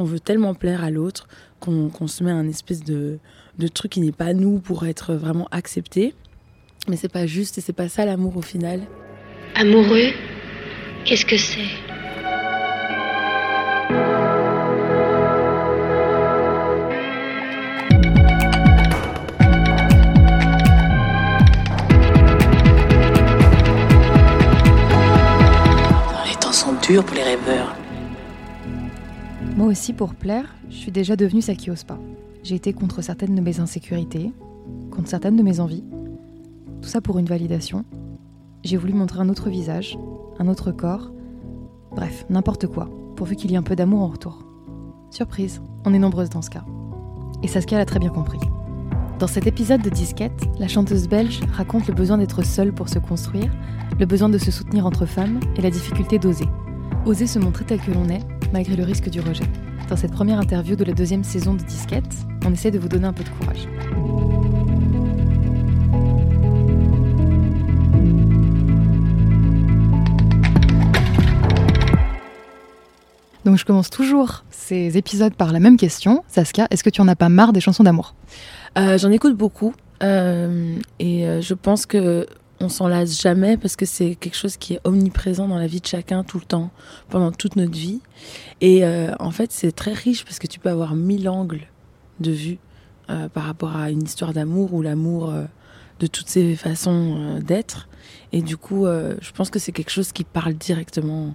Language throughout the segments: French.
On veut tellement plaire à l'autre qu'on se met un espèce de, de truc qui n'est pas nous pour être vraiment accepté. Mais c'est pas juste et c'est pas ça l'amour au final. Amoureux, qu'est-ce que c'est? Les temps sont durs pour les rêveurs. Moi aussi, pour plaire, je suis déjà devenue ose pas. J'ai été contre certaines de mes insécurités, contre certaines de mes envies. Tout ça pour une validation. J'ai voulu montrer un autre visage, un autre corps. Bref, n'importe quoi, pourvu qu'il y ait un peu d'amour en retour. Surprise, on est nombreuses dans ce cas. Et Saskia l'a très bien compris. Dans cet épisode de Disquette, la chanteuse belge raconte le besoin d'être seule pour se construire, le besoin de se soutenir entre femmes et la difficulté d'oser. Oser se montrer tel que l'on est, malgré le risque du rejet. Dans cette première interview de la deuxième saison de Disquette, on essaie de vous donner un peu de courage. Donc je commence toujours ces épisodes par la même question. Saskia, est-ce que tu en as pas marre des chansons d'amour? Euh, J'en écoute beaucoup. Euh, et euh, je pense que on s'en lasse jamais parce que c'est quelque chose qui est omniprésent dans la vie de chacun tout le temps, pendant toute notre vie. Et euh, en fait, c'est très riche parce que tu peux avoir mille angles de vue euh, par rapport à une histoire d'amour ou l'amour euh, de toutes ses façons d'être. Et du coup, je pense que c'est quelque chose qui parle directement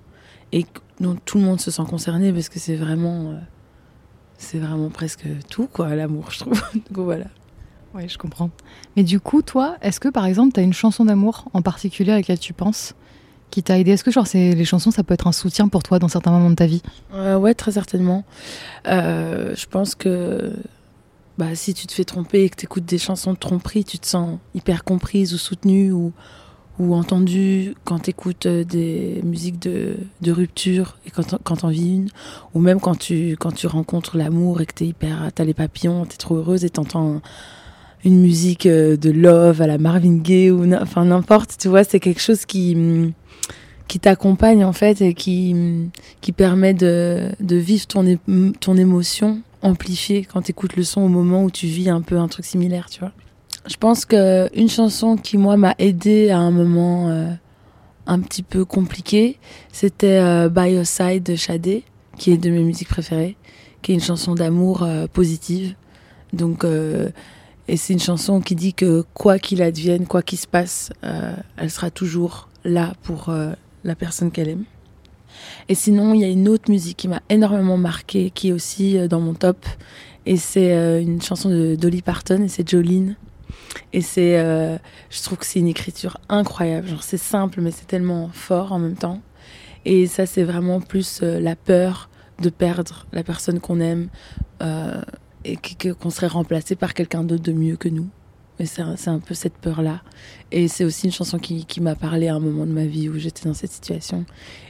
et dont tout le monde se sent concerné parce que c'est vraiment, c'est vraiment presque tout, quoi, l'amour, je trouve. donc voilà. Oui, je comprends. Mais du coup, toi, est-ce que par exemple, tu as une chanson d'amour en particulier à laquelle tu penses qui t'a aidé? Est-ce que genre, les chansons, ça peut être un soutien pour toi dans certains moments de ta vie? Euh, Ouais, très certainement. Euh, je pense que bah, si tu te fais tromper et que tu écoutes des chansons de tromperie, tu te sens hyper comprise ou soutenue ou, ou entendue quand tu écoutes euh, des musiques de, de rupture et quand, quand t'en vis une, ou même quand tu, quand tu rencontres l'amour et que t'es hyper, t'as les papillons, t'es trop heureuse et t'entends une musique euh, de love à la Marvin Gaye ou enfin n'importe, tu vois, c'est quelque chose qui mm, qui t'accompagne en fait et qui mm, qui permet de, de vivre ton ton émotion amplifiée quand tu écoutes le son au moment où tu vis un peu un truc similaire, tu vois. Je pense que une chanson qui moi m'a aidé à un moment euh, un petit peu compliqué, c'était euh, By Your Side de Shadé, qui est de mes musiques préférées, qui est une chanson d'amour positive. Donc et c'est une chanson qui dit que quoi qu'il advienne, quoi qu'il se passe, euh, elle sera toujours là pour euh, la personne qu'elle aime. Et sinon, il y a une autre musique qui m'a énormément marqué, qui est aussi euh, dans mon top. Et c'est une chanson de Dolly Parton, et c'est Jolene. Et c'est, je trouve que c'est une écriture incroyable. Genre, c'est simple, mais c'est tellement fort en même temps. Et ça, c'est vraiment plus la peur de perdre la personne qu'on aime et qu'on serait remplacé par quelqu'un d'autre de mieux que nous. Et c'est un, peu cette peur-là. Et c'est aussi une chanson qui, qui m'a parlé à un moment de ma vie où j'étais dans cette situation.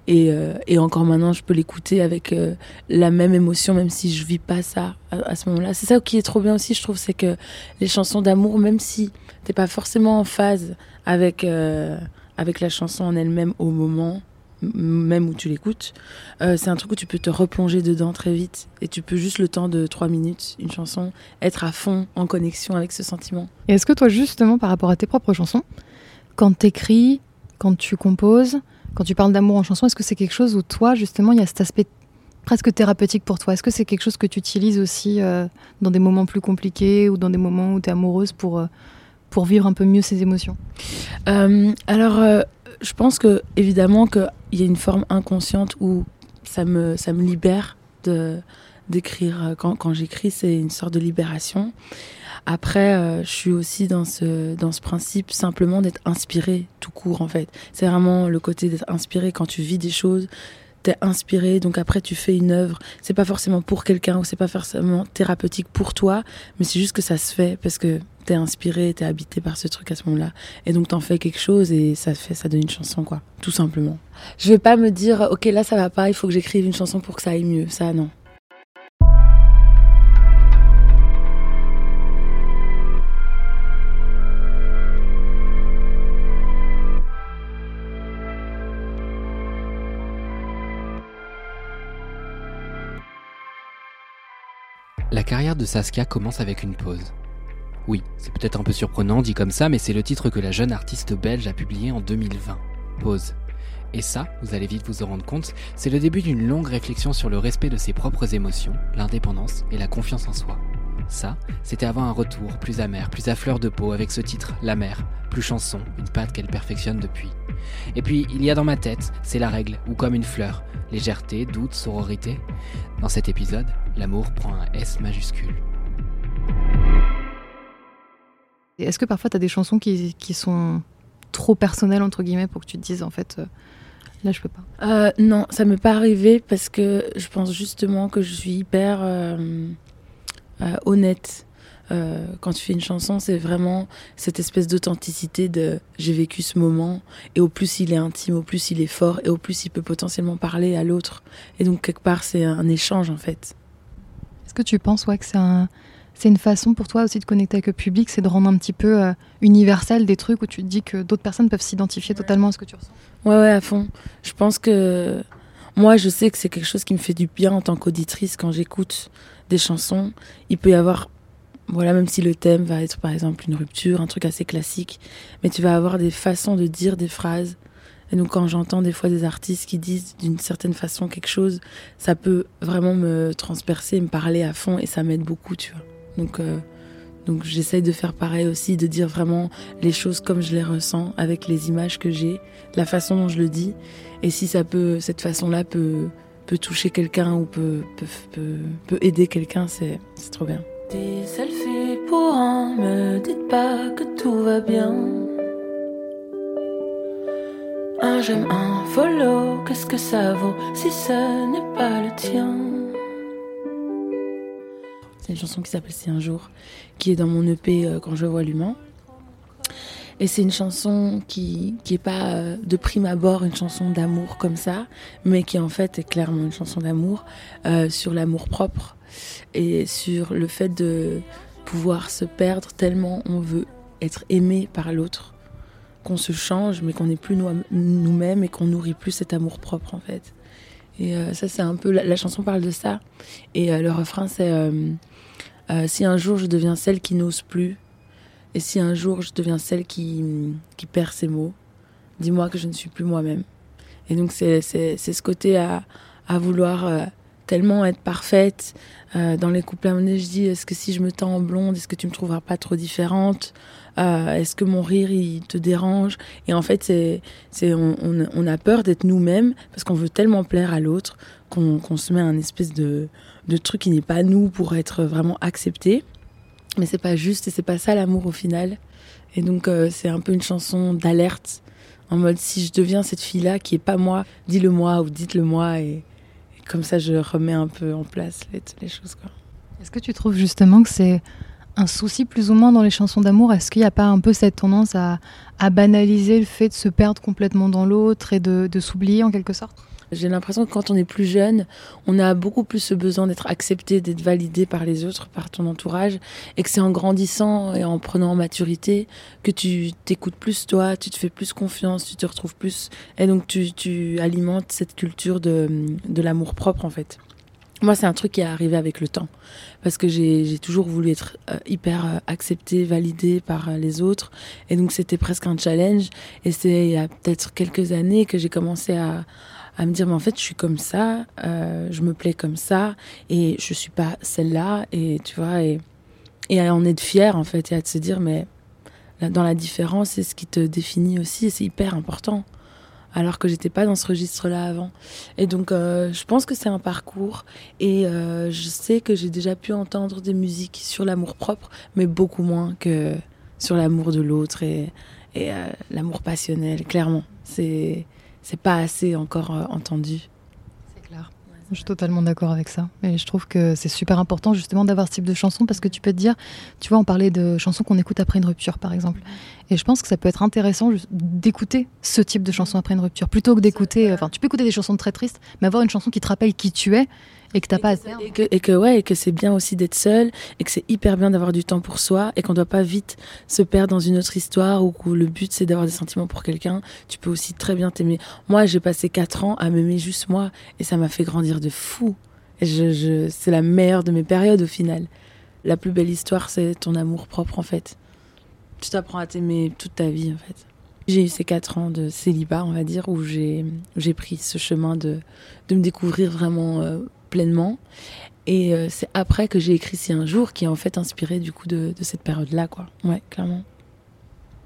Et, euh, et encore maintenant, je peux l'écouter avec euh, la même émotion, même si je vis pas ça à, ce moment-là. C'est ça qui est trop bien aussi, je trouve, c'est que les chansons d'amour, même si t'es pas forcément en phase avec, euh, avec la chanson en elle-même au moment, même où tu l'écoutes, euh, c'est un truc où tu peux te replonger dedans très vite et tu peux juste le temps de trois minutes, une chanson, être à fond en connexion avec ce sentiment. Et est-ce que toi, justement, par rapport à tes propres chansons, quand tu écris, quand tu composes, quand tu parles d'amour en chanson, est-ce que c'est quelque chose où toi, justement, il y a cet aspect presque thérapeutique pour toi? Est-ce que c'est quelque chose que tu utilises aussi euh, dans des moments plus compliqués ou dans des moments où tu es amoureuse pour, euh, pour vivre un peu mieux ces émotions? Alors je pense que évidemment qu'il y a une forme inconsciente où ça me, ça me libère de d'écrire. Quand, quand j'écris, c'est une sorte de libération. Après, euh, je suis aussi dans ce, dans ce principe simplement d'être inspiré tout court en fait. C'est vraiment le côté d'être inspiré quand tu vis des choses t'es inspiré, donc après tu fais une œuvre. C'est pas forcément pour quelqu'un ou c'est pas forcément thérapeutique pour toi, mais c'est juste que ça se fait parce que t'es inspiré, t'es habité par ce truc à ce moment-là. Et donc t'en fais quelque chose et ça fait, ça donne une chanson, quoi. Tout simplement. Je vais pas me dire, ok, là ça va pas, il faut que j'écrive une chanson pour que ça aille mieux. Ça, non. La carrière de Saskia commence avec une pause. Oui, c'est peut-être un peu surprenant dit comme ça, mais c'est le titre que la jeune artiste belge a publié en 2020. Pause. Et ça, vous allez vite vous en rendre compte, c'est le début d'une longue réflexion sur le respect de ses propres émotions, l'indépendance et la confiance en soi. Ça, c'était avant un retour plus amer, plus à fleur de peau avec ce titre, La mer, plus chanson, une patte qu'elle perfectionne depuis. Et puis, il y a dans ma tête, c'est la règle, ou comme une fleur, légèreté, doute, sororité. Dans cet épisode, l'amour prend un S majuscule. Est-ce que parfois tu as des chansons qui, qui, sont trop personnelles, entre guillemets, pour que tu te dises, en fait, euh, là, je peux pas? Euh, Non, ça m'est pas arrivé parce que je pense justement que je suis hyper euh, honnête. quand tu fais une chanson, c'est vraiment cette espèce d'authenticité de j'ai vécu ce moment, et au plus il est intime, au plus il est fort, et au plus il peut potentiellement parler à l'autre. Et donc, quelque part, c'est un échange, en fait. Est-ce que tu penses ouais, que c'est un c'est une façon pour toi aussi de connecter avec le public, c'est de rendre un petit peu euh, universel des trucs où tu te dis que d'autres personnes peuvent s'identifier totalement à ce que tu ressens? Ouais, ouais, à fond. Je pense que moi, je sais que c'est quelque chose qui me fait du bien en tant qu'auditrice quand j'écoute des chansons. Il peut y avoir, voilà, même si le thème va être par exemple une rupture, un truc assez classique, mais tu vas avoir des façons de dire des phrases. Et donc quand j'entends des fois des artistes qui disent d'une certaine façon quelque chose, ça peut vraiment me transpercer, me parler à fond et ça m'aide beaucoup, tu vois. Donc, euh, donc j'essaye de faire pareil aussi, de dire vraiment les choses comme je les ressens, avec les images que j'ai, la façon dont je le dis. Et si ça peut, cette façon-là peut, peut toucher quelqu'un ou peut, peut, peut, aider quelqu'un, c'est trop bien. Des selfies pour un, me dites pas que tout va bien. Un j'aime, un follow, qu'est-ce que ça vaut si ce n'est pas le tien? C'est une chanson qui s'appelle C'est un jour, qui est dans mon EP euh, Quand je vois l'humain. Et c'est une chanson qui qui est pas euh, de prime abord une chanson d'amour comme ça, mais qui en fait est clairement une chanson d'amour euh, sur l'amour propre et sur le fait de pouvoir se perdre tellement on veut être aimé par l'autre, qu'on se change mais qu'on n'est plus nous-mêmes et qu'on nourrit plus cet amour propre en fait. Et ça c'est un peu la, chanson parle de ça et le refrain c'est euh, si un jour je deviens celle qui n'ose plus, et si un jour je deviens celle qui, qui perd ses mots, dis-moi que je ne suis plus moi-même. Et donc c'est ce côté à, à vouloir euh, tellement être parfaite. Euh, dans les couplets à je dis est-ce que si je me tends en blonde, est-ce que tu me trouveras pas trop différente? Est-ce que mon rire il te dérange? Et en fait, c'est on, on, a peur d'être nous-mêmes parce qu'on veut tellement plaire à l'autre qu'on se met un espèce de, de truc qui n'est pas nous pour être vraiment accepté. Mais c'est pas juste et c'est pas ça l'amour au final. Et donc euh, c'est un peu une chanson d'alerte en mode si je deviens cette fille-là qui est pas moi, dis-le moi ou dites-le moi et, comme ça je remets un peu en place les, les choses. Est-ce que tu trouves justement que c'est un souci plus ou moins dans les chansons d'amour? Est-ce qu'il n'y a pas un peu cette tendance à, banaliser le fait de se perdre complètement dans l'autre et de s'oublier en quelque sorte? J'ai l'impression que quand on est plus jeune, on a beaucoup plus ce besoin d'être accepté, d'être validé par les autres, par ton entourage, et que c'est en grandissant et en prenant en maturité que tu t'écoutes plus toi, tu te fais plus confiance, tu te retrouves plus, et donc tu, tu alimentes cette culture de, de l'amour propre en fait. Moi, c'est un truc qui est arrivé avec le temps, parce que j'ai toujours voulu être euh, hyper euh, accepté, validé par euh, les autres, et donc c'était presque un challenge. Et c'est il y a peut-être quelques années que j'ai commencé à, à me dire mais en fait je suis comme ça, euh, je me plais comme ça et je suis pas celle-là et tu vois et, et à en être fier en fait et à se dire mais dans la différence c'est ce qui te définit aussi et c'est hyper important alors que j'étais pas dans ce registre-là avant. Et donc, euh, je pense que c'est un parcours. Et euh, je sais que j'ai déjà pu entendre des musiques sur l'amour propre, mais beaucoup moins que sur l'amour de l'autre et, l'amour passionnel. Clairement, c'est c'est pas assez encore euh, entendu. C'est clair. Je suis totalement d'accord avec ça. Et je trouve que c'est super important justement d'avoir ce type de chanson parce que tu peux te dire, tu vois, on parlait de chansons qu'on écoute après une rupture par exemple. Et je pense que ça peut être intéressant d'écouter ce type de chanson après une rupture plutôt que d'écouter, enfin, tu peux écouter des chansons très tristes, mais avoir une chanson qui te rappelle qui tu es et que t'as pas et que, et que ouais et que c'est bien aussi d'être seul et que c'est hyper bien d'avoir du temps pour soi et qu'on doit pas vite se perdre dans une autre histoire où, où le but c'est d'avoir des sentiments pour quelqu'un tu peux aussi très bien t'aimer moi j'ai passé quatre ans à m'aimer juste moi et ça m'a fait grandir de fou Je, je, c'est la meilleure de mes périodes au final. La plus belle histoire, c'est ton amour propre en fait. Tu t'apprends à t'aimer toute ta vie en fait. J'ai eu ces quatre ans de célibat, on va dire, où j'ai, j'ai pris ce chemin de, de me découvrir vraiment euh, pleinement. Et euh, c'est après que j'ai écrit Si un jour, qui est en fait inspiré du coup de, de cette période-là, quoi. Ouais, clairement.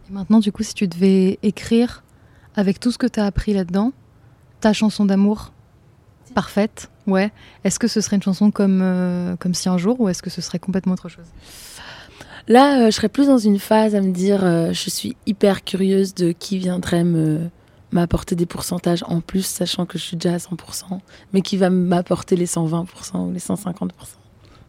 Et maintenant, du coup, si tu devais écrire avec tout ce que tu as appris là-dedans, ta chanson d'amour parfaite, ouais, est-ce que ce serait une chanson comme, euh, comme Si un jour ou est-ce que ce serait complètement autre chose? Là, euh, je serais plus dans une phase à me dire je suis hyper curieuse de qui viendrait me m'apporter des pourcentages en plus, sachant que je suis déjà à 100%, mais qui va m'apporter les 120% ou les 150%.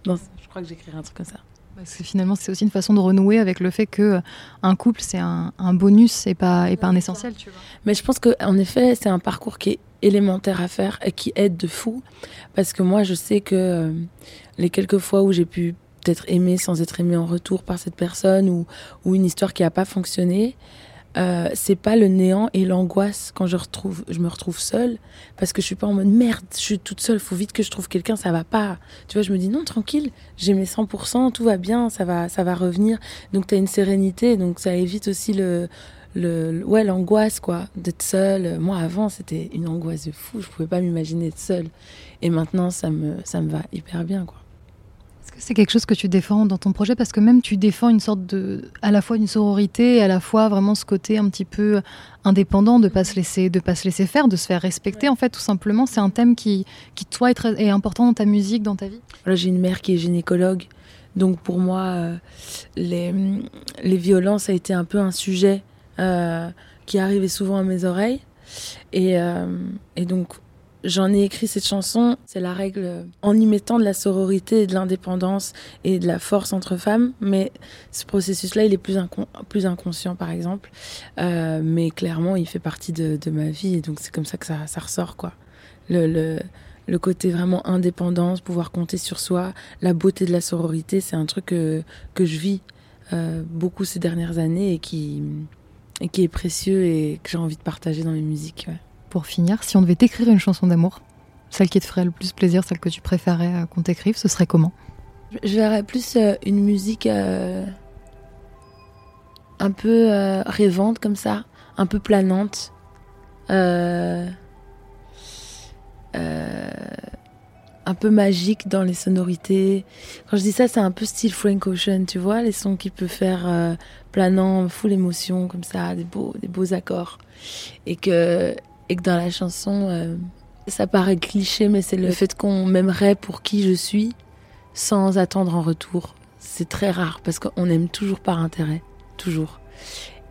Non, je crois que j'écrirai un truc comme ça. Parce que finalement, c'est aussi une façon de renouer avec le fait que euh, un couple, c'est un, un bonus et pas, et pas un essentiel, tu vois. Mais je pense qu'en effet, c'est un parcours qui est élémentaire à faire et qui aide de fou. Parce que moi, je sais que euh, les quelques fois où j'ai pu peut-être aimer sans être aimé en retour par cette personne ou, ou une histoire qui n'a pas fonctionné, euh, c'est pas le néant et l'angoisse quand je retrouve je me retrouve seule parce que je suis pas en mode merde je suis toute seule faut vite que je trouve quelqu'un ça va pas. Tu vois je me dis non tranquille j'ai mes 100% tout va bien ça va ça va revenir. Donc tu as une sérénité donc ça évite aussi le le ouais l'angoisse quoi d'être seule. Moi avant c'était une angoisse de fou je pouvais pas m'imaginer être seule. Et maintenant ça me ça me va hyper bien quoi c'est quelque chose que tu défends dans ton projet Parce que même tu défends une sorte de, à la fois une sororité, et à la fois vraiment ce côté un petit peu indépendant, de pas se laisser, de pas se laisser faire, de se faire respecter. En fait, tout simplement, c'est un thème qui, qui toi est, très, est important dans ta musique, dans ta vie? Voilà, j'ai une mère qui est gynécologue, donc pour moi, euh, les, les violences a été un peu un sujet euh, qui arrivait souvent à mes oreilles. Et, euh, et donc, j'en ai écrit cette chanson. C'est la règle en y mettant de la sororité de l'indépendance et de la force entre femmes. Mais ce processus-là, il est plus, incon- plus inconscient, par exemple. Euh, mais clairement, il fait partie de, ma vie. Et donc, c'est comme ça que ça, ressort, quoi. Le, côté vraiment indépendance, pouvoir compter sur soi, la beauté de la sororité, c'est un truc que, que je vis euh, beaucoup ces dernières années et qui, et qui est précieux et que j'ai envie de partager dans mes musiques. Ouais. Pour finir, si on devait t'écrire une chanson d'amour, celle qui te ferait le plus plaisir, celle que tu préférais euh, qu'on t'écrive, ce serait comment? Je- verrais plus euh, une musique euh, un peu rêvante comme ça, un peu planante. Un peu magique dans les sonorités. Quand je dis ça, c'est un peu style Frank Ocean, tu vois, les sons qu'il peut faire planant, full émotion, comme ça, des beaux, des beaux accords. Et que, et que dans la chanson, euh, ça paraît cliché, mais c'est le fait qu'on m'aimerait pour qui je suis sans attendre en retour. C'est très rare parce qu'on aime toujours par intérêt, toujours.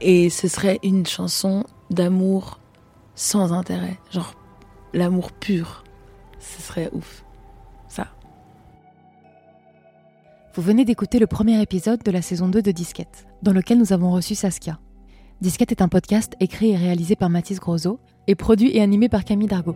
Et ce serait une chanson d'amour sans intérêt, genre l'amour pur. Ce serait ouf. Ça. Vous venez d'écouter le premier épisode de la saison 2 de Disquette, dans lequel nous avons reçu Saskia. Disquette est un podcast écrit et réalisé par Mathis Grosso et produit et animé par Camille Dargaud.